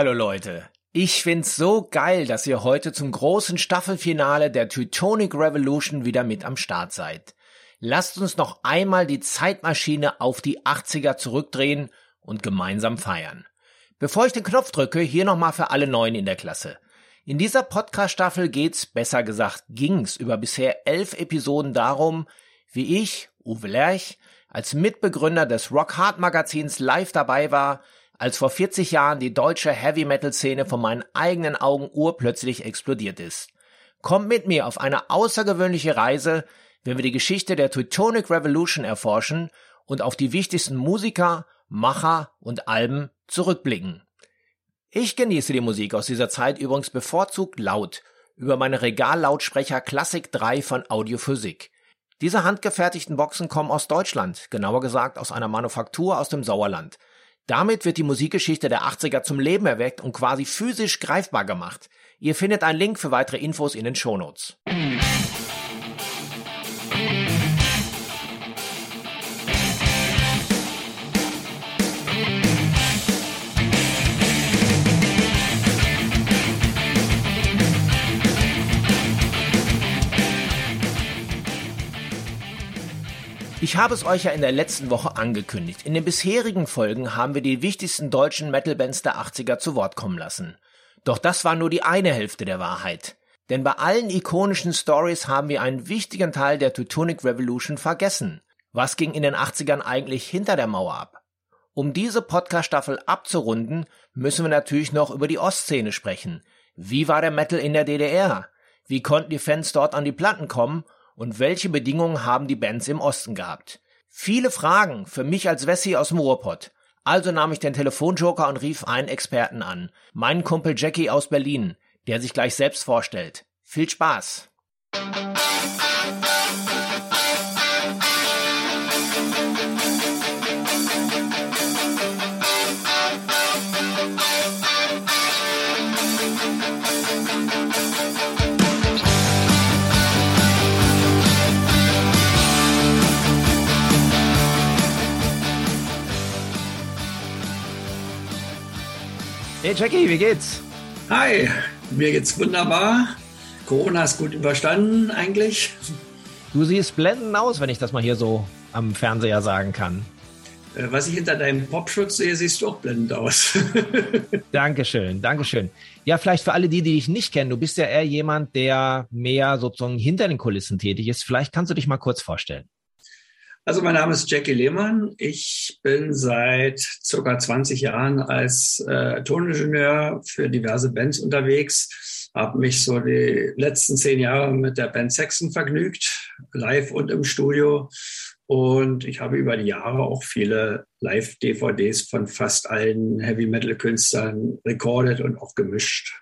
Hallo Leute. Ich find's so geil, dass ihr heute zum großen Staffelfinale der Teutonic Revolution wieder mit am Start seid. Lasst uns noch einmal die Zeitmaschine auf die 80er zurückdrehen und gemeinsam feiern. Bevor ich den Knopf drücke, hier nochmal für alle Neuen in der Klasse. In dieser Podcast-Staffel geht's, besser gesagt ging's, über bisher elf Episoden darum, wie ich, Uwe Lerch, als Mitbegründer des Rock Hard Magazins live dabei war, als vor 40 Jahren die deutsche Heavy Metal Szene von meinen eigenen Augen urplötzlich explodiert ist. Kommt mit mir auf eine außergewöhnliche Reise, wenn wir die Geschichte der Teutonic Revolution erforschen und auf die wichtigsten Musiker, Macher und Alben zurückblicken. Ich genieße die Musik aus dieser Zeit übrigens bevorzugt laut über meine Regallautsprecher Classic 3 von Audiophysik. Diese handgefertigten Boxen kommen aus Deutschland, genauer gesagt aus einer Manufaktur aus dem Sauerland. Damit wird die Musikgeschichte der 80er zum Leben erweckt und quasi physisch greifbar gemacht. Ihr findet einen Link für weitere Infos in den Shownotes. Ich habe es euch ja in der letzten Woche angekündigt. In den bisherigen Folgen haben wir die wichtigsten deutschen Metal-Bands der 80er zu Wort kommen lassen. Doch das war nur die eine Hälfte der Wahrheit. Denn bei allen ikonischen Stories haben wir einen wichtigen Teil der Teutonic Revolution vergessen. Was ging in den 80ern eigentlich hinter der Mauer ab? Um diese Podcast-Staffel abzurunden, müssen wir natürlich noch über die Ostszene sprechen. Wie war der Metal in der DDR? Wie konnten die Fans dort an die Platten kommen und welche Bedingungen haben die Bands im Osten gehabt? Viele Fragen für mich als Wessi aus dem Ruhrpott. Also nahm ich den Telefonjoker und rief einen Experten an, meinen Kumpel Jackie aus Berlin, der sich gleich selbst vorstellt. Viel Spaß! Hey Jackie, wie geht's? Hi, mir geht's wunderbar. Corona ist gut überstanden eigentlich. Du siehst blendend aus, wenn ich das mal hier so am Fernseher sagen kann. Äh, was ich hinter deinem Popschutz sehe, siehst du auch blendend aus. Dankeschön, Dankeschön. Ja, vielleicht für alle die, die dich nicht kennen, du bist ja eher jemand, der mehr sozusagen hinter den Kulissen tätig ist. Vielleicht kannst du dich mal kurz vorstellen. Also mein Name ist Jackie Lehmann. Ich bin seit circa 20 Jahren als äh, Toningenieur für diverse Bands unterwegs. Habe mich so die letzten zehn Jahre mit der Band Saxon vergnügt, live und im Studio. Und ich habe über die Jahre auch viele Live-DVDs von fast allen Heavy-Metal-Künstlern recorded und auch gemischt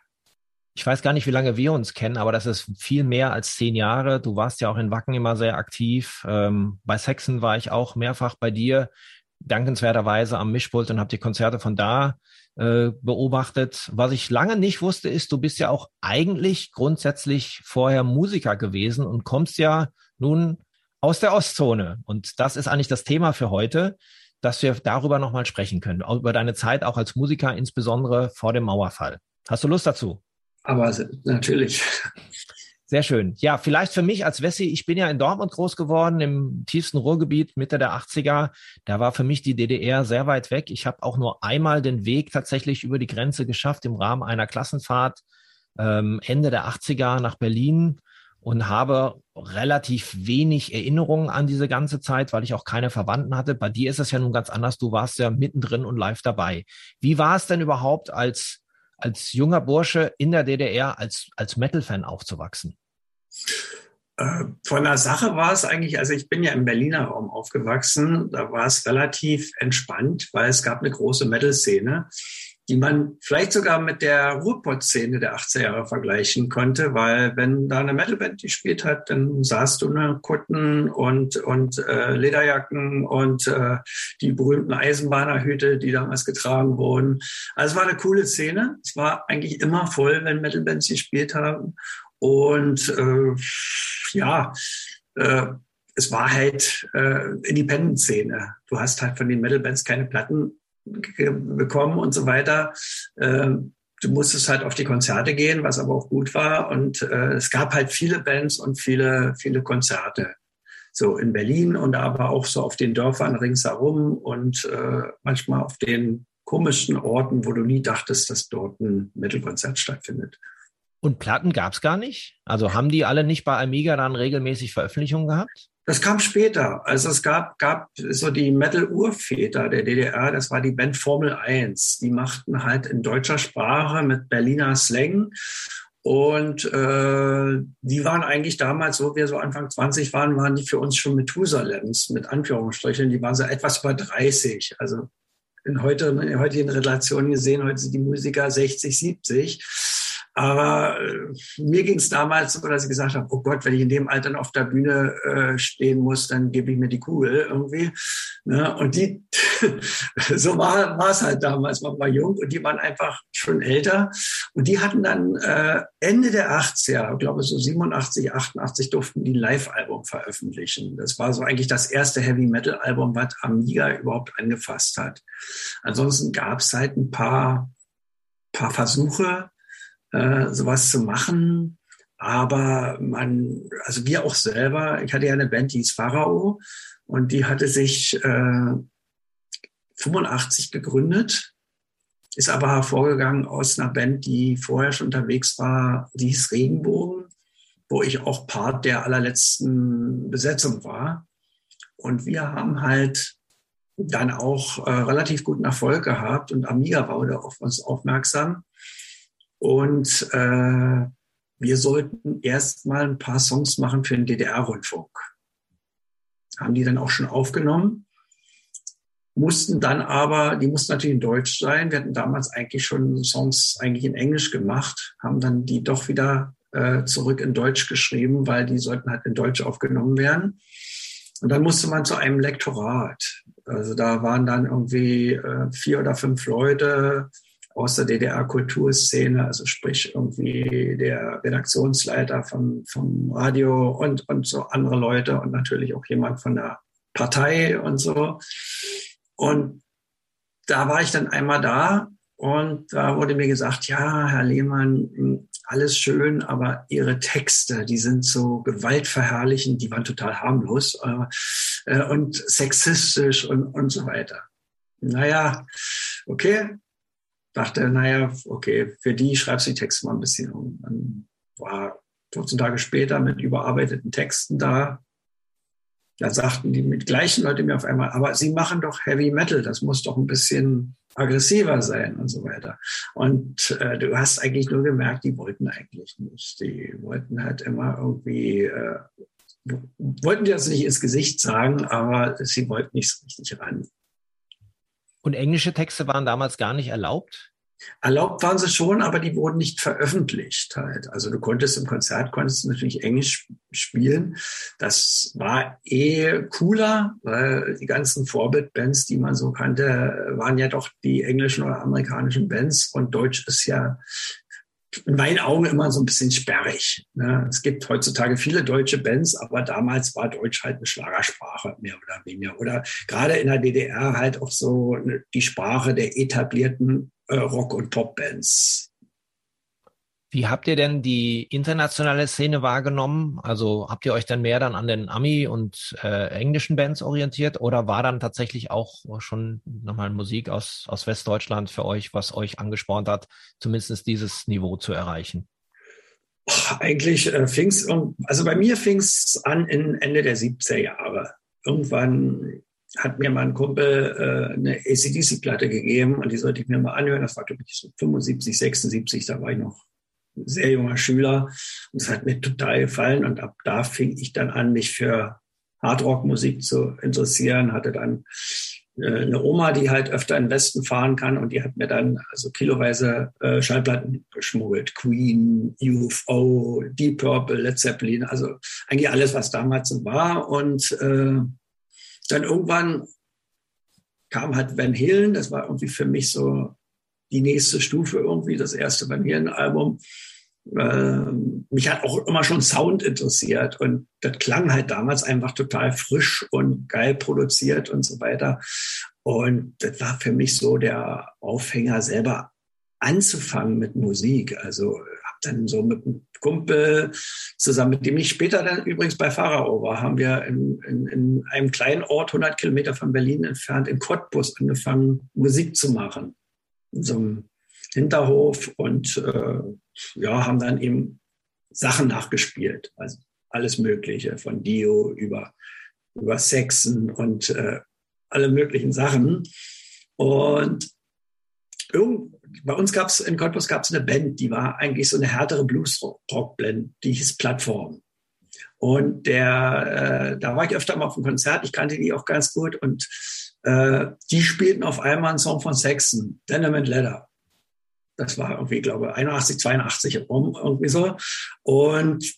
ich weiß gar nicht, wie lange wir uns kennen, aber das ist viel mehr als zehn Jahre. Du warst ja auch in Wacken immer sehr aktiv. Ähm, bei Saxon war ich auch mehrfach bei dir, dankenswerterweise am Mischpult und habe die Konzerte von da äh, beobachtet. Was ich lange nicht wusste, ist, du bist ja auch eigentlich grundsätzlich vorher Musiker gewesen und kommst ja nun aus der Ostzone. Und das ist eigentlich das Thema für heute, dass wir darüber nochmal sprechen können, über deine Zeit auch als Musiker, insbesondere vor dem Mauerfall. Hast du Lust dazu? Aber natürlich. Sehr schön. Ja, vielleicht für mich als Wessi, ich bin ja in Dortmund groß geworden, im tiefsten Ruhrgebiet, Mitte der 80er. Da war für mich die DDR sehr weit weg. Ich habe auch nur einmal den Weg tatsächlich über die Grenze geschafft im Rahmen einer Klassenfahrt ähm, Ende der 80er nach Berlin und habe relativ wenig Erinnerungen an diese ganze Zeit, weil ich auch keine Verwandten hatte. Bei dir ist es ja nun ganz anders. Du warst ja mittendrin und live dabei. Wie war es denn überhaupt als als junger Bursche in der DDR als, als Metal-Fan aufzuwachsen? Äh, von der Sache war es eigentlich, also ich bin ja im Berliner Raum aufgewachsen, da war es relativ entspannt, weil es gab eine große Metal-Szene die man vielleicht sogar mit der Ruhrpott-Szene der 80er Jahre vergleichen konnte, weil wenn da eine Metalband gespielt hat, dann sahst du eine Kutten und, und äh, Lederjacken und äh, die berühmten Eisenbahnerhüte, die damals getragen wurden. Also es war eine coole Szene. Es war eigentlich immer voll, wenn Metalbands gespielt haben. Und äh, ja, äh, es war halt äh, Independent-Szene. Du hast halt von den Metal-Bands keine Platten bekommen und so weiter. Ähm, du musstest halt auf die Konzerte gehen, was aber auch gut war. Und äh, es gab halt viele Bands und viele, viele Konzerte. So in Berlin und aber auch so auf den Dörfern ringsherum und äh, manchmal auf den komischen Orten, wo du nie dachtest, dass dort ein Mittelkonzert stattfindet. Und Platten gab es gar nicht? Also haben die alle nicht bei Amiga dann regelmäßig Veröffentlichungen gehabt? Das kam später. Also es gab, gab so die Metal-Urväter der DDR, das war die Band Formel 1. Die machten halt in deutscher Sprache mit Berliner Slang. Und äh, die waren eigentlich damals, wo wir so Anfang 20 waren, waren die für uns schon Methusalems, mit Anführungsstrichen. Die waren so etwas über 30. Also in, heute, in heutigen Relationen gesehen, heute sind die Musiker 60, 70. Aber äh, mir ging es damals so, dass ich gesagt habe, oh Gott, wenn ich in dem Alter auf der Bühne äh, stehen muss, dann gebe ich mir die Kugel irgendwie. Ne? Und die, so war, war es halt damals, man war jung und die waren einfach schon älter. Und die hatten dann äh, Ende der 80er, ich glaube so 87, 88, durften die ein Live-Album veröffentlichen. Das war so eigentlich das erste Heavy-Metal-Album, was Amiga überhaupt angefasst hat. Ansonsten gab es halt ein paar, paar Versuche, äh, sowas zu machen. Aber man, also wir auch selber, ich hatte ja eine Band, die hieß Pharao und die hatte sich äh, 85 gegründet, ist aber hervorgegangen aus einer Band, die vorher schon unterwegs war, die hieß Regenbogen, wo ich auch Part der allerletzten Besetzung war. Und wir haben halt dann auch äh, relativ guten Erfolg gehabt und Amiga wurde auf uns aufmerksam. Und äh, wir sollten erst mal ein paar Songs machen für den DDR-Rundfunk. Haben die dann auch schon aufgenommen, mussten dann aber, die mussten natürlich in Deutsch sein. Wir hatten damals eigentlich schon Songs eigentlich in Englisch gemacht, haben dann die doch wieder äh, zurück in Deutsch geschrieben, weil die sollten halt in Deutsch aufgenommen werden. Und dann musste man zu einem Lektorat. Also da waren dann irgendwie äh, vier oder fünf Leute, aus der DDR-Kulturszene, also sprich irgendwie der Redaktionsleiter vom, vom Radio und, und so andere Leute und natürlich auch jemand von der Partei und so. Und da war ich dann einmal da und da wurde mir gesagt, ja, Herr Lehmann, alles schön, aber Ihre Texte, die sind so gewaltverherrlichend, die waren total harmlos äh, und sexistisch und, und so weiter. Naja, okay, dachte, naja, okay, für die schreibst du die Texte mal ein bisschen um. Dann war 14 Tage später mit überarbeiteten Texten da. Da sagten die mit gleichen Leute mir auf einmal, aber sie machen doch Heavy Metal, das muss doch ein bisschen aggressiver sein und so weiter. Und äh, du hast eigentlich nur gemerkt, die wollten eigentlich nicht. Die wollten halt immer irgendwie, äh, wollten dir das nicht ins Gesicht sagen, aber sie wollten nicht so richtig ran. Und englische Texte waren damals gar nicht erlaubt? Erlaubt waren sie schon, aber die wurden nicht veröffentlicht halt. Also du konntest im Konzert konntest natürlich Englisch spielen. Das war eh cooler, weil die ganzen Vorbildbands, die man so kannte, waren ja doch die englischen oder amerikanischen Bands und Deutsch ist ja in meinen Augen immer so ein bisschen sperrig. Ne? Es gibt heutzutage viele deutsche Bands, aber damals war Deutsch halt eine Schlagersprache, mehr oder weniger. Oder gerade in der DDR halt auch so die Sprache der etablierten äh, Rock- und Popbands. Wie habt ihr denn die internationale Szene wahrgenommen? Also habt ihr euch dann mehr dann an den Ami- und äh, englischen Bands orientiert oder war dann tatsächlich auch schon nochmal Musik aus, aus Westdeutschland für euch, was euch angespornt hat, zumindest dieses Niveau zu erreichen? Eigentlich äh, fing es, also bei mir fing es an in Ende der 70er Jahre. Irgendwann hat mir mein Kumpel äh, eine ACDC-Platte gegeben und die sollte ich mir mal anhören. Das war, glaube ich, so 75, 76, da war ich noch sehr junger Schüler. Und es hat mir total gefallen. Und ab da fing ich dann an, mich für Hardrock-Musik zu interessieren. Hatte dann äh, eine Oma, die halt öfter in den Westen fahren kann. Und die hat mir dann also kiloweise äh, Schallplatten geschmuggelt. Queen, UFO, Deep Purple, Led Zeppelin. Also eigentlich alles, was damals so war. Und äh, dann irgendwann kam halt Van Halen. Das war irgendwie für mich so die nächste Stufe irgendwie, das erste Van Halen-Album. äh, mich hat auch immer schon Sound interessiert und das klang halt damals einfach total frisch und geil produziert und so weiter. Und das war für mich so der Aufhänger, selber anzufangen mit Musik. Also habe dann so mit einem Kumpel zusammen, mit dem ich später dann übrigens bei Pharao war, haben wir in, in, in einem kleinen Ort, 100 Kilometer von Berlin entfernt, in Cottbus angefangen, Musik zu machen. In so einem Hinterhof und äh, ja, haben dann eben Sachen nachgespielt. Also alles Mögliche, von Dio über, über Sexen und äh, alle möglichen Sachen. Und irgend, bei uns gab es in Cottbus gab es eine Band, die war eigentlich so eine härtere Blues-Rock-Band, die hieß Plattform. Und der, äh, da war ich öfter mal auf einem Konzert, ich kannte die auch ganz gut und äh, die spielten auf einmal einen Song von Saxon, Dynamite Leather. Das war irgendwie, glaube ich, 81, 82 rum, irgendwie so. Und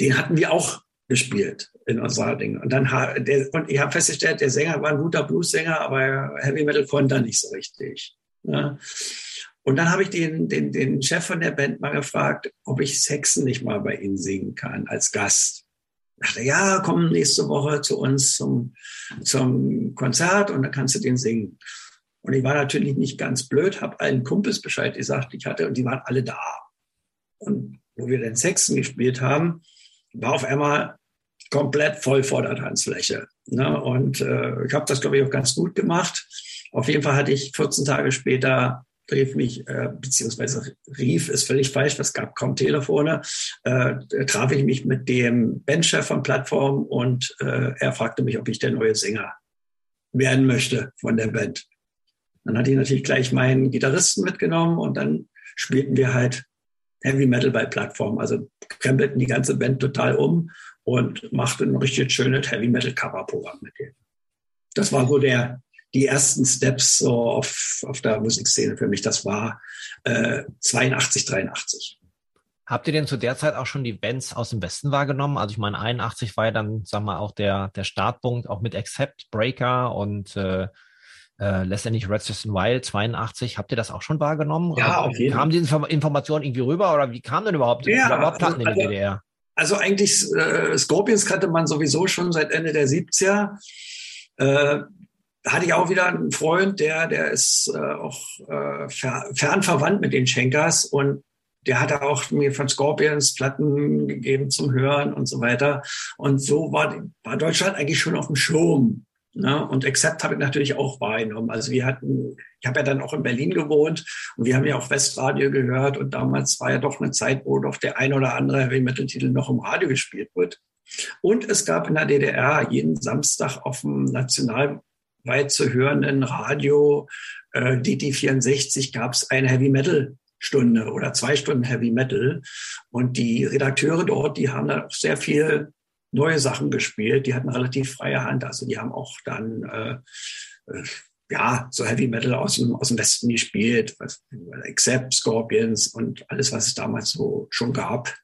den hatten wir auch gespielt in unserer Ding. Und dann der, und ich habe festgestellt, der Sänger war ein guter Blues-Sänger, aber Heavy Metal konnte er nicht so richtig. Ne? Und dann habe ich den, den, den Chef von der Band mal gefragt, ob ich Sexen nicht mal bei ihnen singen kann als Gast. Dachte, ja, komm nächste Woche zu uns zum, zum Konzert und dann kannst du den singen. Und ich war natürlich nicht ganz blöd, habe allen Kumpels Bescheid gesagt, ich hatte, und die waren alle da. Und wo wir den Sexen gespielt haben, war auf einmal komplett voll vor der Tanzfläche. Ne? Und äh, ich habe das, glaube ich, auch ganz gut gemacht. Auf jeden Fall hatte ich 14 Tage später rief mich, äh, beziehungsweise rief, ist völlig falsch, es gab kaum Telefone, äh, traf ich mich mit dem Bandchef von Plattform und äh, er fragte mich, ob ich der neue Sänger werden möchte von der Band. Dann hatte ich natürlich gleich meinen Gitarristen mitgenommen und dann spielten wir halt Heavy Metal bei Plattform. Also krempelten die ganze Band total um und machten ein richtig schönes Heavy Metal Cover-Programm mit denen. Das war so der, die ersten Steps so auf, auf der Musikszene für mich. Das war äh, 82, 83. Habt ihr denn zu der Zeit auch schon die Bands aus dem Westen wahrgenommen? Also ich meine, 81 war ja dann, sag mal, auch der, der Startpunkt, auch mit Accept, Breaker und äh, äh, letztendlich Resistance Wild 82. Habt ihr das auch schon wahrgenommen? Ja, auf jeden Fall. Kamen diese Informationen irgendwie rüber oder wie kam denn überhaupt, ja, überhaupt Platten also, in der DDR? Also eigentlich, äh, Scorpions kannte man sowieso schon seit Ende der 70er. Äh, hatte ich auch wieder einen Freund, der, der ist äh, auch äh, fern verwandt mit den Schenkers und der hatte auch mir von Scorpions Platten gegeben zum Hören und so weiter. Und so war, war Deutschland eigentlich schon auf dem Schirm. Ne? Und Accept habe ich natürlich auch wahrgenommen. Also wir hatten, ich habe ja dann auch in Berlin gewohnt und wir haben ja auch Westradio gehört und damals war ja doch eine Zeit, wo doch der ein oder andere Heavy Metal Titel noch im Radio gespielt wird. Und es gab in der DDR jeden Samstag auf dem nationalweit zu hörenden Radio äh, DT64 gab es eine Heavy Metal Stunde oder zwei Stunden Heavy Metal. Und die Redakteure dort, die haben dann auch sehr viel neue Sachen gespielt. Die hatten relativ freie Hand. Also die haben auch dann äh, äh, ja so Heavy Metal aus dem, aus dem Westen gespielt, Accept, Scorpions und alles, was es damals so schon gab.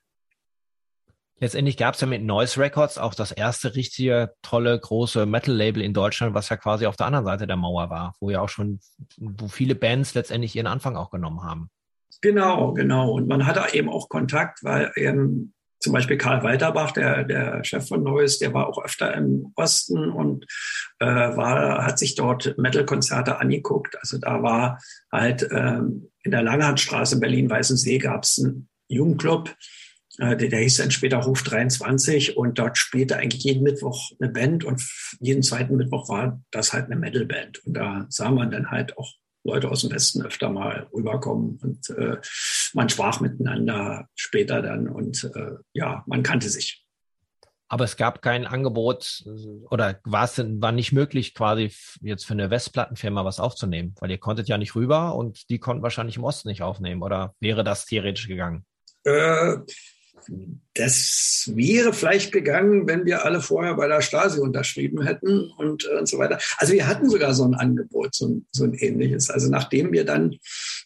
Letztendlich gab es ja mit Noise Records auch das erste richtige, tolle, große Metal-Label in Deutschland, was ja quasi auf der anderen Seite der Mauer war, wo ja auch schon, wo viele Bands letztendlich ihren Anfang auch genommen haben. Genau, genau. Und man hatte eben auch Kontakt, weil eben zum Beispiel Karl Walterbach, der, der Chef von Neues, der war auch öfter im Osten und äh, war, hat sich dort Metal-Konzerte angeguckt. Also da war halt ähm, in der Langhandstraße in Berlin-Weißensee gab es einen Jugendclub, der, der hieß dann später Hof 23 und dort spielte eigentlich jeden Mittwoch eine Band und jeden zweiten Mittwoch war das halt eine Metal-Band. Und da sah man dann halt auch Leute aus dem Westen öfter mal rüberkommen und äh, man sprach miteinander später dann und äh, ja, man kannte sich. Aber es gab kein Angebot oder war es denn, war nicht möglich, quasi jetzt für eine Westplattenfirma was aufzunehmen, weil ihr konntet ja nicht rüber und die konnten wahrscheinlich im Osten nicht aufnehmen oder wäre das theoretisch gegangen? Äh, das wäre vielleicht gegangen, wenn wir alle vorher bei der Stasi unterschrieben hätten und, äh, und so weiter. Also wir hatten sogar so ein Angebot, so ein, so ein ähnliches. Also nachdem wir dann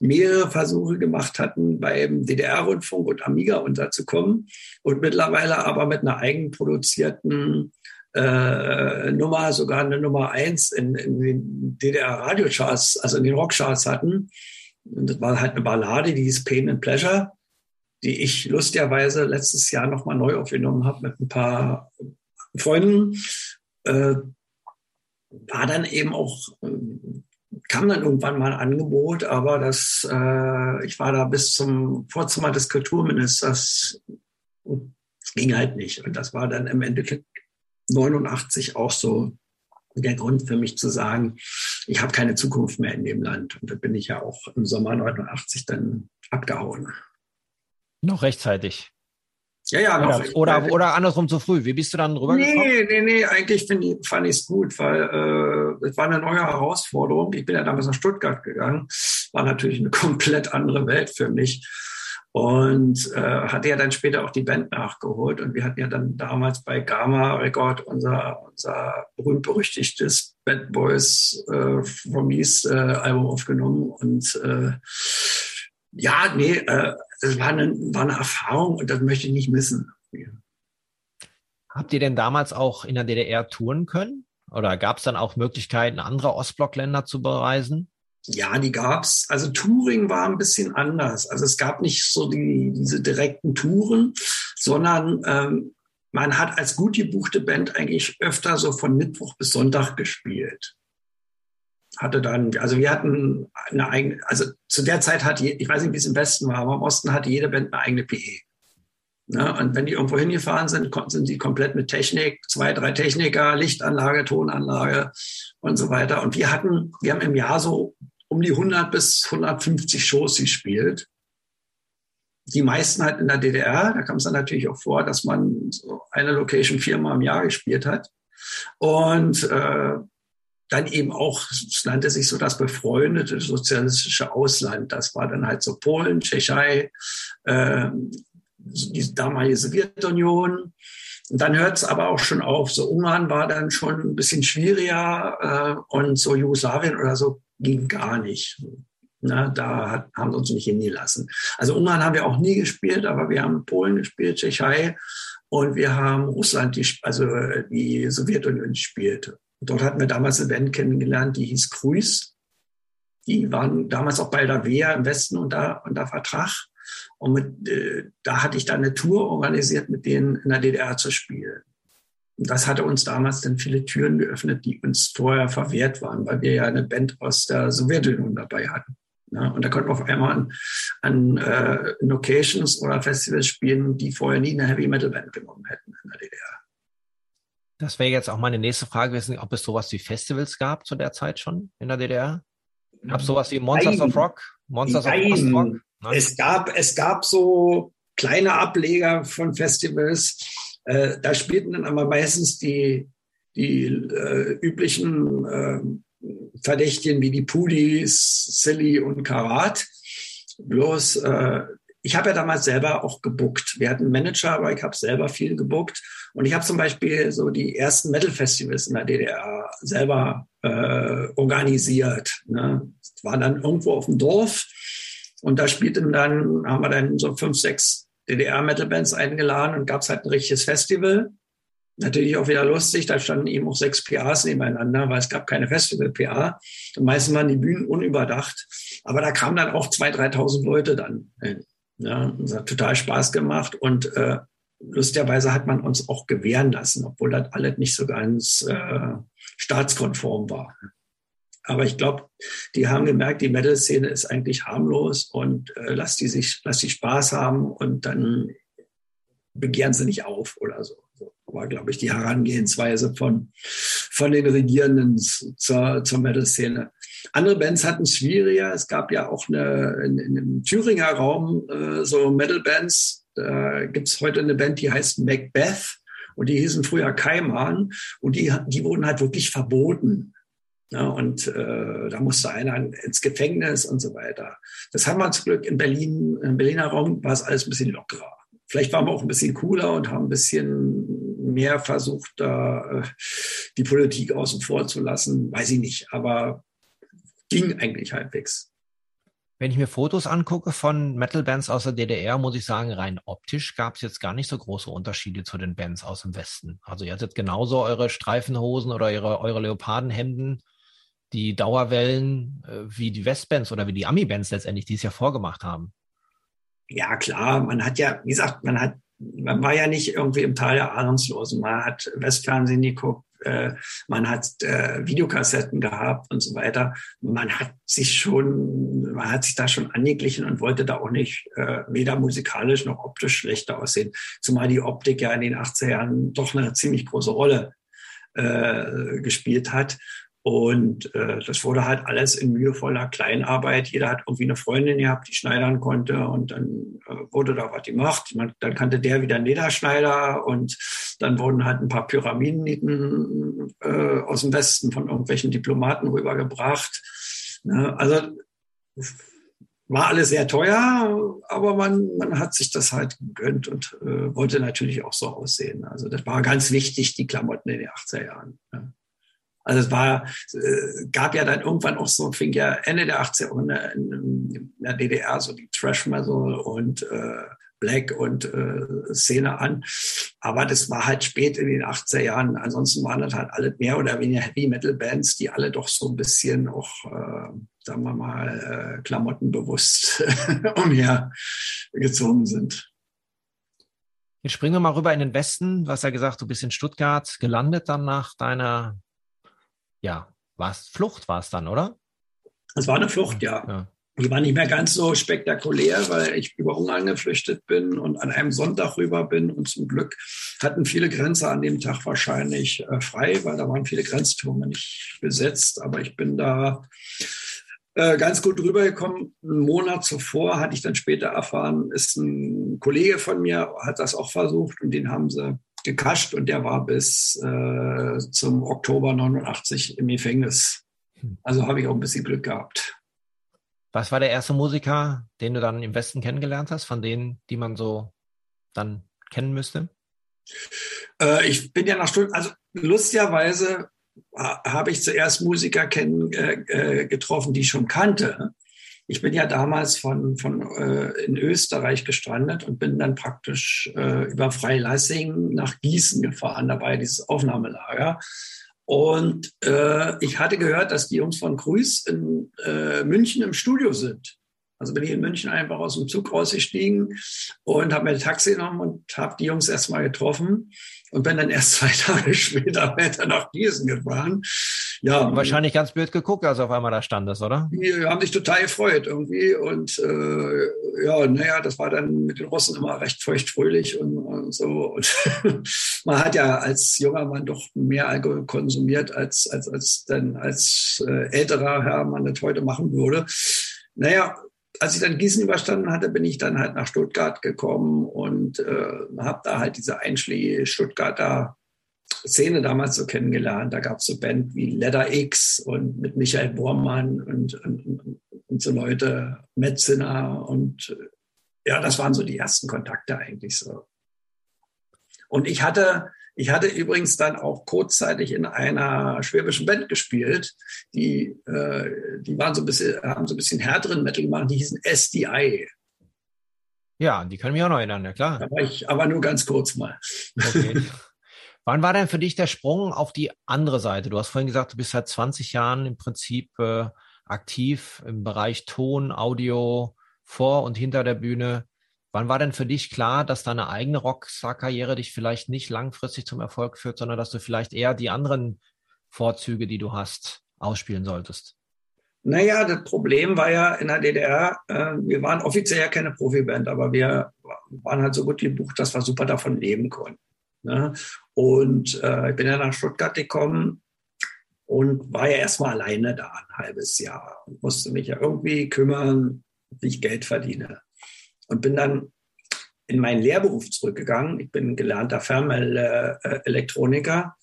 mehrere Versuche gemacht hatten, beim DDR-Rundfunk und Amiga unterzukommen und mittlerweile aber mit einer eigenproduzierten äh, Nummer, sogar eine Nummer eins in, in den DDR-Radiocharts, also in den Rockcharts hatten. Und das war halt eine Ballade, die hieß Pain and Pleasure die ich lustigerweise letztes Jahr nochmal neu aufgenommen habe mit ein paar Freunden, äh, war dann eben auch, äh, kam dann irgendwann mal ein Angebot, aber das, äh, ich war da bis zum Vorzimmer des Kulturministers es ging halt nicht. Und das war dann im Endeffekt 89 auch so der Grund für mich zu sagen, ich habe keine Zukunft mehr in dem Land. Und da bin ich ja auch im Sommer 89 dann abgehauen. Noch rechtzeitig. Ja, ja, noch. Oder, oder, oder andersrum zu früh. Wie bist du dann rübergekommen? Nee, nee, nee, eigentlich ich, fand ich es gut, weil äh, es war eine neue Herausforderung. Ich bin ja damals nach Stuttgart gegangen. War natürlich eine komplett andere Welt für mich. Und äh, hatte ja dann später auch die Band nachgeholt. Und wir hatten ja dann damals bei Gamma Record unser, unser berühmt-berüchtigtes Bad Boys äh, from East äh, Album aufgenommen. Und äh, ja, nee, äh, das war eine, war eine Erfahrung und das möchte ich nicht missen. Habt ihr denn damals auch in der DDR touren können? Oder gab es dann auch Möglichkeiten, andere Ostblockländer zu bereisen? Ja, die gab's. Also Touring war ein bisschen anders. Also es gab nicht so die, diese direkten Touren, sondern ähm, man hat als gut gebuchte Band eigentlich öfter so von Mittwoch bis Sonntag gespielt. Hatte dann, also wir hatten eine eigene, also zu der Zeit hat, je, ich weiß nicht, wie es im Westen war, aber im Osten hatte jede Band eine eigene PE. Ne? Und wenn die irgendwo hingefahren sind, sind die komplett mit Technik, zwei, drei Techniker, Lichtanlage, Tonanlage und so weiter. Und wir hatten, wir haben im Jahr so um die 100 bis 150 Shows gespielt. Die meisten halt in der DDR. Da kam es dann natürlich auch vor, dass man so eine Location viermal im Jahr gespielt hat. Und äh, dann eben auch, es nannte sich so das befreundete sozialistische Ausland. Das war dann halt so Polen, Tschechei, äh, die damalige Sowjetunion. Und dann hört es aber auch schon auf. So Ungarn war dann schon ein bisschen schwieriger äh, und so Jugoslawien oder so ging gar nicht. Na, da hat, haben sie uns nicht hingelassen. Also Ungarn haben wir auch nie gespielt, aber wir haben Polen gespielt, Tschechei und wir haben Russland, die, also die Sowjetunion gespielt. Dort hatten wir damals eine Band kennengelernt, die hieß Cruise. Die waren damals auch bei der Wehr im Westen unter, unter Vertrag. Und mit, äh, da hatte ich dann eine Tour organisiert, mit denen in der DDR zu spielen. Und das hatte uns damals dann viele Türen geöffnet, die uns vorher verwehrt waren, weil wir ja eine Band aus der Sowjetunion dabei hatten. Ja, und da konnten wir auf einmal an, an äh, Locations oder Festivals spielen, die vorher nie eine Heavy Metal Band genommen hätten in der DDR. Das wäre jetzt auch meine nächste Frage gewesen, ob es sowas wie Festivals gab zu der Zeit schon in der DDR? Gab es sowas wie Monsters Nein. of Rock? Monsters Nein. of Rock? Nein. Es gab, es gab so kleine Ableger von Festivals. Äh, da spielten dann aber meistens die, die äh, üblichen äh, Verdächtigen wie die Pudis, Silly und Karat. Bloß äh, ich habe ja damals selber auch gebuckt. Wir hatten einen Manager, aber ich habe selber viel gebuckt. Und ich habe zum Beispiel so die ersten Metal-Festivals in der DDR selber äh, organisiert. Ne? War dann irgendwo auf dem Dorf. Und da spielten dann, haben wir dann so fünf, sechs DDR-Metal-Bands eingeladen und gab es halt ein richtiges Festival. Natürlich auch wieder lustig, da standen eben auch sechs PAs nebeneinander, weil es gab keine Festival-PA. Meistens waren die Bühnen unüberdacht. Aber da kamen dann auch 2.000, 3.000 Leute dann hin. Ja, es hat total Spaß gemacht und äh, lustigerweise hat man uns auch gewähren lassen, obwohl das alles nicht so ganz äh, staatskonform war. Aber ich glaube, die haben gemerkt, die Metal-Szene ist eigentlich harmlos und äh, lass die sich, lass die Spaß haben und dann begehren sie nicht auf oder so. so war, glaube ich, die Herangehensweise von, von den Regierenden zur, zur Metal-Szene. Andere Bands hatten es schwieriger. Es gab ja auch eine, in, in dem Thüringer Raum äh, so Metal-Bands. Da gibt es heute eine Band, die heißt Macbeth und die hießen früher Kaiman und die, die wurden halt wirklich verboten. Ja, und äh, da musste einer ins Gefängnis und so weiter. Das haben wir zum Glück in Berlin, im Berliner Raum war es alles ein bisschen lockerer. Vielleicht waren wir auch ein bisschen cooler und haben ein bisschen mehr versucht, da äh, die Politik außen vor zu lassen. Weiß ich nicht. Aber ging eigentlich halbwegs. Wenn ich mir Fotos angucke von Metal-Bands aus der DDR, muss ich sagen, rein optisch gab es jetzt gar nicht so große Unterschiede zu den Bands aus dem Westen. Also ihr hattet genauso eure Streifenhosen oder ihre, eure Leopardenhemden, die Dauerwellen, äh, wie die Westbands oder wie die Ami-Bands letztendlich, die es ja vorgemacht haben. ja klar, man hat ja, wie gesagt, man hat, man war ja nicht irgendwie im Tal der Ahnungslosen. Man hat Westfernsehen geguckt, äh, man hat äh, Videokassetten gehabt und so weiter. Man hat sich schon, man hat sich da schon angeglichen und wollte da auch nicht äh, weder musikalisch noch optisch schlechter aussehen. Zumal die Optik ja in den 80er Jahren doch eine ziemlich große Rolle äh, gespielt hat. Und äh, das wurde halt alles in mühevoller Kleinarbeit. Jeder hat irgendwie eine Freundin gehabt, die schneidern konnte und dann äh, wurde da was gemacht. Man, dann kannte der wieder einen Lederschneider und dann wurden halt ein paar Pyramidenieten äh, aus dem Westen von irgendwelchen Diplomaten rübergebracht. Ne? Also war alles sehr teuer, aber man, man hat sich das halt gegönnt und äh, wollte natürlich auch so aussehen. Also das war ganz wichtig, die Klamotten in den 80er Jahren. Ne? Also es war, äh, gab ja dann irgendwann auch so, fing ja Ende der 80er in, in der DDR so die Trash Metal und äh, Black und äh, Szene an. Aber das war halt spät in den 80er Jahren. Ansonsten waren das halt alle mehr oder weniger Heavy Metal Bands, die alle doch so ein bisschen auch, äh, sagen wir mal, äh, klamottenbewusst umhergezogen sind. Jetzt springen wir mal rüber in den Westen. Du hast ja gesagt, du bist in Stuttgart gelandet dann nach deiner ja, war es Flucht, war es dann, oder? Es war eine Flucht, ja. ja. Die war nicht mehr ganz so spektakulär, weil ich über Ungarn geflüchtet bin und an einem Sonntag rüber bin. Und zum Glück hatten viele Grenzer an dem Tag wahrscheinlich äh, frei, weil da waren viele Grenztürme nicht besetzt. Aber ich bin da äh, ganz gut rübergekommen. Einen Monat zuvor hatte ich dann später erfahren, ist ein Kollege von mir, hat das auch versucht und den haben sie gekascht und der war bis äh, zum Oktober 89 im Gefängnis. Hm. Also habe ich auch ein bisschen Glück gehabt. Was war der erste Musiker, den du dann im Westen kennengelernt hast, von denen, die man so dann kennen müsste? Äh, ich bin ja nach Stuttgart, also lustigerweise habe ich zuerst Musiker kennen, äh, äh, getroffen, die ich schon kannte. Ich bin ja damals von, von äh, in Österreich gestrandet und bin dann praktisch äh, über Freilassing nach Gießen gefahren, dabei dieses Aufnahmelager. Und äh, ich hatte gehört, dass die Jungs von Grüß in äh, München im Studio sind. Also bin ich in München einfach aus dem Zug rausgestiegen und habe mir ein Taxi genommen und habe die Jungs erstmal getroffen und bin dann erst zwei Tage später weiter nach Gießen gefahren. Ja, wahrscheinlich ganz blöd geguckt, als auf einmal da standest, oder? Die haben sich total gefreut irgendwie und äh, ja, naja, das war dann mit den Russen immer recht feuchtfröhlich und, und so. Und man hat ja als junger Mann doch mehr Alkohol konsumiert als als als dann als äh, älterer Herr man das heute machen würde. Naja, als ich dann Gießen überstanden hatte, bin ich dann halt nach Stuttgart gekommen und äh, habe da halt diese einschlägige Stuttgarter Szene damals so kennengelernt. Da gab es so Band wie Leather X und mit Michael Bormann und, und, und so Leute, Metzener und ja, das waren so die ersten Kontakte eigentlich so. Und ich hatte ich hatte übrigens dann auch kurzzeitig in einer schwäbischen Band gespielt, die, äh, die waren so ein bisschen, haben so ein bisschen härteren Metal gemacht, die hießen SDI. Ja, die können mich auch noch erinnern, ja klar. War ich aber nur ganz kurz mal. Okay. Wann war denn für dich der Sprung auf die andere Seite? Du hast vorhin gesagt, du bist seit 20 Jahren im Prinzip äh, aktiv im Bereich Ton, Audio, vor und hinter der Bühne. Wann war denn für dich klar, dass deine eigene Rockstar-Karriere dich vielleicht nicht langfristig zum Erfolg führt, sondern dass du vielleicht eher die anderen Vorzüge, die du hast, ausspielen solltest? Naja, das Problem war ja in der DDR, äh, wir waren offiziell ja keine Profiband, aber wir waren halt so gut gebucht, dass wir super davon leben konnten. Ne? Und äh, ich bin ja nach Stuttgart gekommen und war ja erstmal alleine da ein halbes Jahr und musste mich ja irgendwie kümmern, wie ich Geld verdiene und bin dann in meinen Lehrberuf zurückgegangen. Ich bin gelernter Fernmelektroniker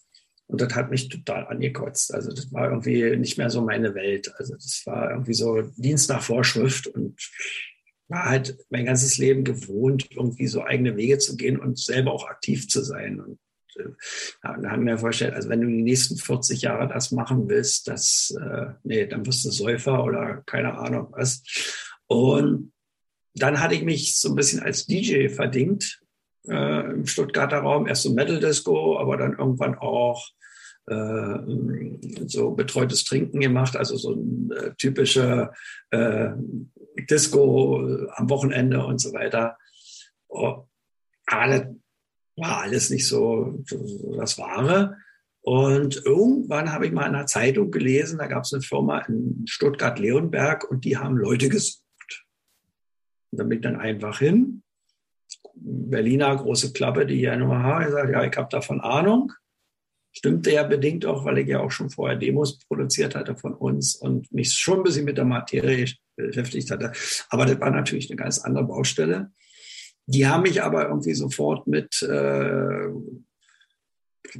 und das hat mich total angekotzt. Also das war irgendwie nicht mehr so meine Welt. Also das war irgendwie so Dienst nach Vorschrift und war halt mein ganzes Leben gewohnt, irgendwie so eigene Wege zu gehen und selber auch aktiv zu sein. Und äh, haben wir vorgestellt, also wenn du die nächsten 40 Jahre das machen willst, das, äh, nee, dann wirst du Säufer oder keine Ahnung was. Und dann hatte ich mich so ein bisschen als DJ verdingt äh, im Stuttgarter Raum. Erst so Metal Disco, aber dann irgendwann auch äh, so betreutes Trinken gemacht, also so ein äh, typischer äh, Disco äh, am Wochenende und so weiter. Oh, aber war alles nicht so das Wahre. Und irgendwann habe ich mal in einer Zeitung gelesen, da gab es eine Firma in Stuttgart-Leonberg und die haben Leute gesucht. Und da bin ich dann einfach hin. Berliner große Klappe, die ja nur haben, gesagt, ja, ich habe davon Ahnung. Stimmte ja bedingt auch, weil ich ja auch schon vorher Demos produziert hatte von uns und mich schon ein bisschen mit der Materie beschäftigt hatte. Aber das war natürlich eine ganz andere Baustelle. Die haben mich aber irgendwie sofort mit, äh,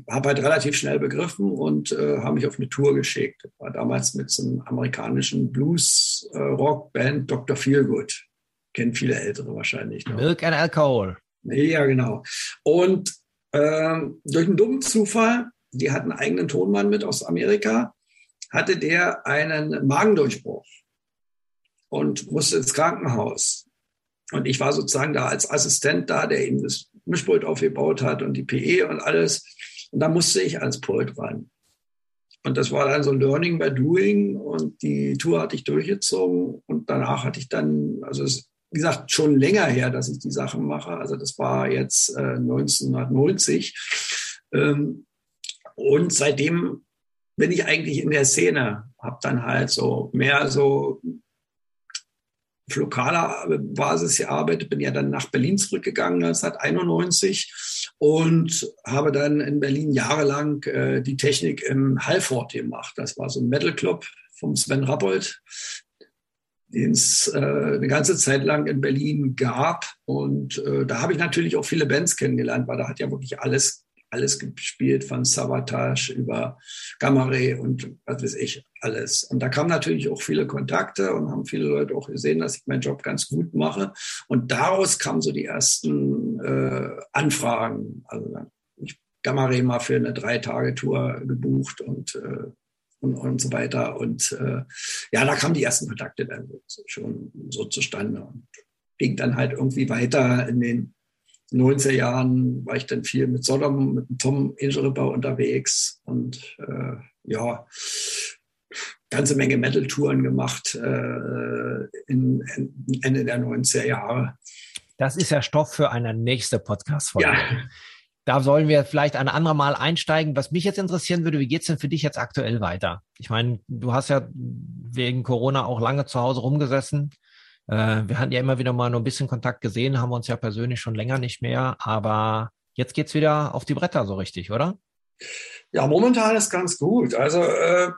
habe halt relativ schnell begriffen und äh, haben mich auf eine Tour geschickt. Das war damals mit so einem amerikanischen Blues-Rock-Band Dr. Feelgood. Kennen viele Ältere wahrscheinlich noch. Milk and Alcohol. Ja, genau. Und ähm, durch einen dummen Zufall die hatten einen eigenen Tonmann mit aus Amerika, hatte der einen Magendurchbruch und musste ins Krankenhaus. Und ich war sozusagen da als Assistent da, der ihm das Mischpult aufgebaut hat und die PE und alles. Und da musste ich ans Pult ran. Und das war dann so Learning by Doing und die Tour hatte ich durchgezogen und danach hatte ich dann, also es, wie gesagt, schon länger her, dass ich die Sachen mache. Also das war jetzt äh, 1990. Ähm, und seitdem bin ich eigentlich in der Szene, habe dann halt so mehr so auf lokaler Basis gearbeitet, bin ja dann nach Berlin zurückgegangen 1991 und habe dann in Berlin jahrelang äh, die Technik im Halford gemacht. Das war so ein Metal Club vom Sven Rappold, den es äh, eine ganze Zeit lang in Berlin gab. Und äh, da habe ich natürlich auch viele Bands kennengelernt, weil da hat ja wirklich alles alles gespielt, von Savatage über Gamma Ray und was weiß ich, alles. Und da kamen natürlich auch viele Kontakte und haben viele Leute auch gesehen, dass ich meinen Job ganz gut mache. Und daraus kamen so die ersten äh, Anfragen. Also ich Gamma Ray mal für eine Drei-Tage-Tour gebucht und äh, und, und so weiter. Und äh, ja, da kamen die ersten Kontakte dann schon so zustande und ging dann halt irgendwie weiter in den 90er Jahren war ich dann viel mit Sodom, mit dem Tom Ingelripper unterwegs und äh, ja, ganze Menge Metal-Touren gemacht äh, in, in, Ende der 90er Jahre. Das ist ja Stoff für eine nächste Podcast-Folge. Ja. Da sollen wir vielleicht ein andermal einsteigen. Was mich jetzt interessieren würde, wie geht's denn für dich jetzt aktuell weiter? Ich meine, du hast ja wegen Corona auch lange zu Hause rumgesessen. Äh, wir hatten ja immer wieder mal nur ein bisschen Kontakt gesehen, haben uns ja persönlich schon länger nicht mehr, aber jetzt geht's wieder auf die Bretter so richtig, oder? Ja, momentan ist ganz gut. Also äh,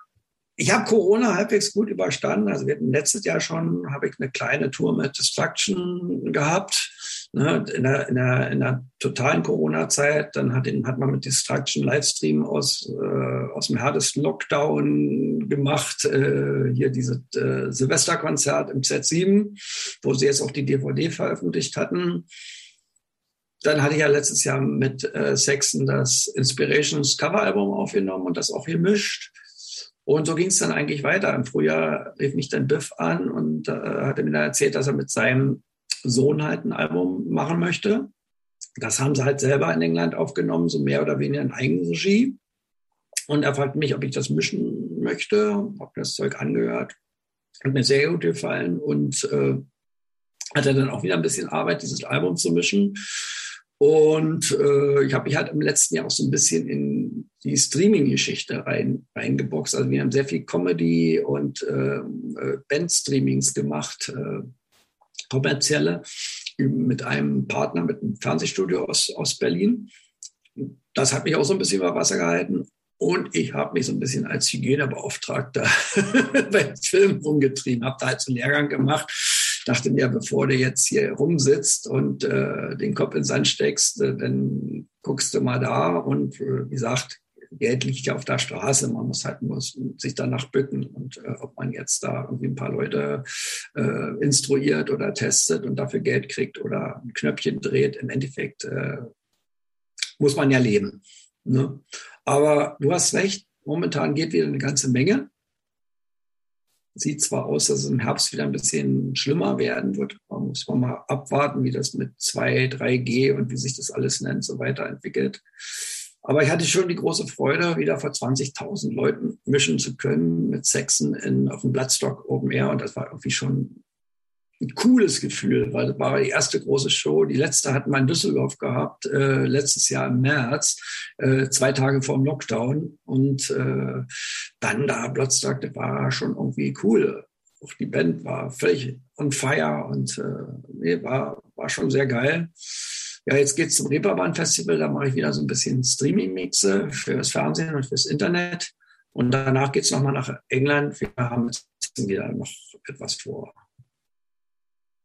ich habe Corona halbwegs gut überstanden. Also wir hatten letztes Jahr schon, habe ich eine kleine Tour mit Destruction gehabt. Ne, in, der, in, der, in der totalen Corona-Zeit, dann hat, hat man mit Destruction Livestream aus, äh, aus dem härtesten Lockdown gemacht. Äh, hier dieses äh, Silvesterkonzert im Z7, wo sie jetzt auch die DVD veröffentlicht hatten. Dann hatte ich ja letztes Jahr mit äh, Sexton das Inspirations Cover-Album aufgenommen und das auch gemischt. Und so ging es dann eigentlich weiter. Im Frühjahr rief mich dann Biff an und äh, hatte mir dann erzählt, dass er mit seinem Sohn halt ein Album machen möchte. Das haben sie halt selber in England aufgenommen, so mehr oder weniger in Eigenregie. Und er fragte mich, ob ich das mischen möchte, habe das Zeug angehört. Hat mir sehr gut gefallen und äh, hatte dann auch wieder ein bisschen Arbeit, dieses Album zu mischen. Und äh, ich habe mich halt im letzten Jahr auch so ein bisschen in die Streaming-Geschichte rein, reingeboxt. Also wir haben sehr viel Comedy und äh, äh Band-Streamings gemacht. Äh, kommerzielle, mit einem Partner, mit einem Fernsehstudio aus, aus Berlin. Das hat mich auch so ein bisschen über Wasser gehalten. Und ich habe mich so ein bisschen als Hygienebeauftragter beim Film rumgetrieben, habe da halt so einen Lehrgang gemacht. Dachte mir, bevor du jetzt hier rumsitzt und äh, den Kopf in den Sand steckst, äh, dann guckst du mal da. Und äh, wie gesagt, Geld liegt ja auf der Straße, man muss halt nur sich danach bücken und äh, ob man jetzt da irgendwie ein paar Leute äh, instruiert oder testet und dafür Geld kriegt oder ein Knöpfchen dreht, im Endeffekt äh, muss man ja leben. Ne? Aber du hast recht, momentan geht wieder eine ganze Menge. Sieht zwar aus, dass es im Herbst wieder ein bisschen schlimmer werden wird. Man muss mal abwarten, wie das mit 2, 3G und wie sich das alles nennt, so weiterentwickelt. Aber ich hatte schon die große Freude, wieder vor 20.000 Leuten mischen zu können mit Sexen in, auf dem Bloodstock Open Air. Und das war irgendwie schon ein cooles Gefühl, weil das war die erste große Show. Die letzte hatten wir in Düsseldorf gehabt, äh, letztes Jahr im März, äh, zwei Tage vor dem Lockdown. Und äh, dann da Bloodstock, das war schon irgendwie cool. Auch die Band war völlig on fire und äh, nee, war, war schon sehr geil. Ja, jetzt geht's zum Reeperbahn Festival, da mache ich wieder so ein bisschen Streaming-Mixe fürs Fernsehen und fürs Internet. Und danach geht's nochmal nach England. Wir haben jetzt wieder noch etwas vor.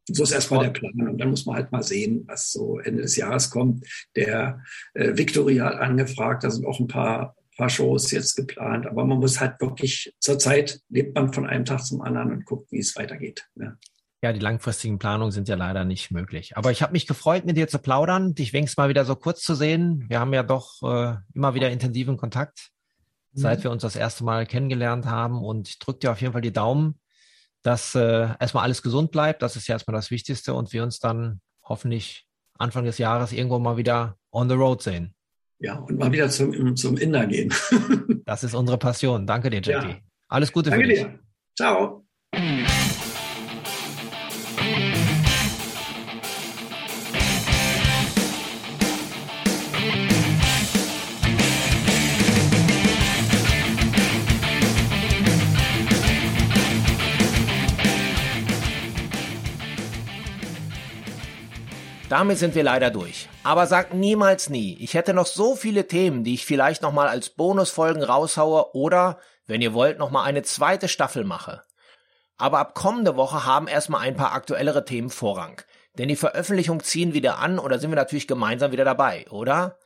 So ist erstmal der Plan. Und dann muss man halt mal sehen, was so Ende des Jahres kommt. Der äh, Victoria hat angefragt, da sind auch ein paar, paar Shows jetzt geplant. Aber man muss halt wirklich, zurzeit lebt man von einem Tag zum anderen und guckt, wie es weitergeht. Ja. Ja, die langfristigen Planungen sind ja leider nicht möglich. Aber ich habe mich gefreut, mit dir zu plaudern, dich wenigstens mal wieder so kurz zu sehen. Wir haben ja doch äh, immer wieder intensiven Kontakt, mhm. seit wir uns das erste Mal kennengelernt haben. Und ich drücke dir auf jeden Fall die Daumen, dass äh, erstmal alles gesund bleibt. Das ist ja erstmal das Wichtigste und wir uns dann hoffentlich Anfang des Jahres irgendwo mal wieder on the road sehen. Ja, und mal wieder zum, zum Inder gehen. das ist unsere Passion. Danke dir, Jackie. Ja. Alles Gute Danke für dich. Dir. Ciao. Damit sind wir leider durch. Aber sagt niemals nie. Ich hätte noch so viele Themen, die ich vielleicht nochmal als Bonusfolgen raushaue oder, wenn ihr wollt, nochmal eine zweite Staffel mache. Aber ab kommende Woche haben erstmal ein paar aktuellere Themen Vorrang. Denn die Veröffentlichung ziehen wieder an oder sind wir natürlich gemeinsam wieder dabei, oder?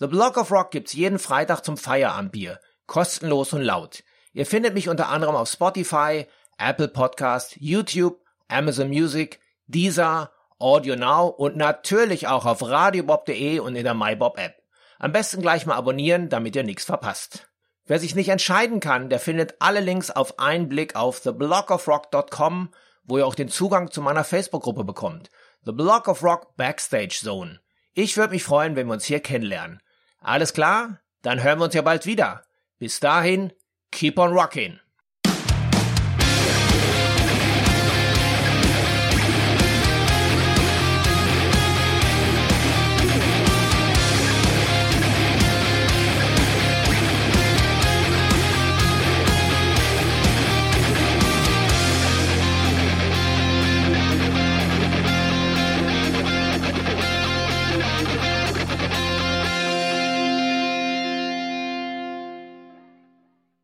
The Block of Rock gibt's jeden Freitag zum Feierabendbier. Kostenlos und laut. Ihr findet mich unter anderem auf Spotify, Apple Podcast, YouTube, Amazon Music, Deezer Audio Now und natürlich auch auf radiobob.de und in der MyBob App. Am besten gleich mal abonnieren, damit ihr nichts verpasst. Wer sich nicht entscheiden kann, der findet alle Links auf einen Blick auf theblockofrock.com, wo ihr auch den Zugang zu meiner Facebook-Gruppe bekommt. The Block of Rock Backstage Zone. Ich würde mich freuen, wenn wir uns hier kennenlernen. Alles klar? Dann hören wir uns ja bald wieder. Bis dahin, keep on rocking.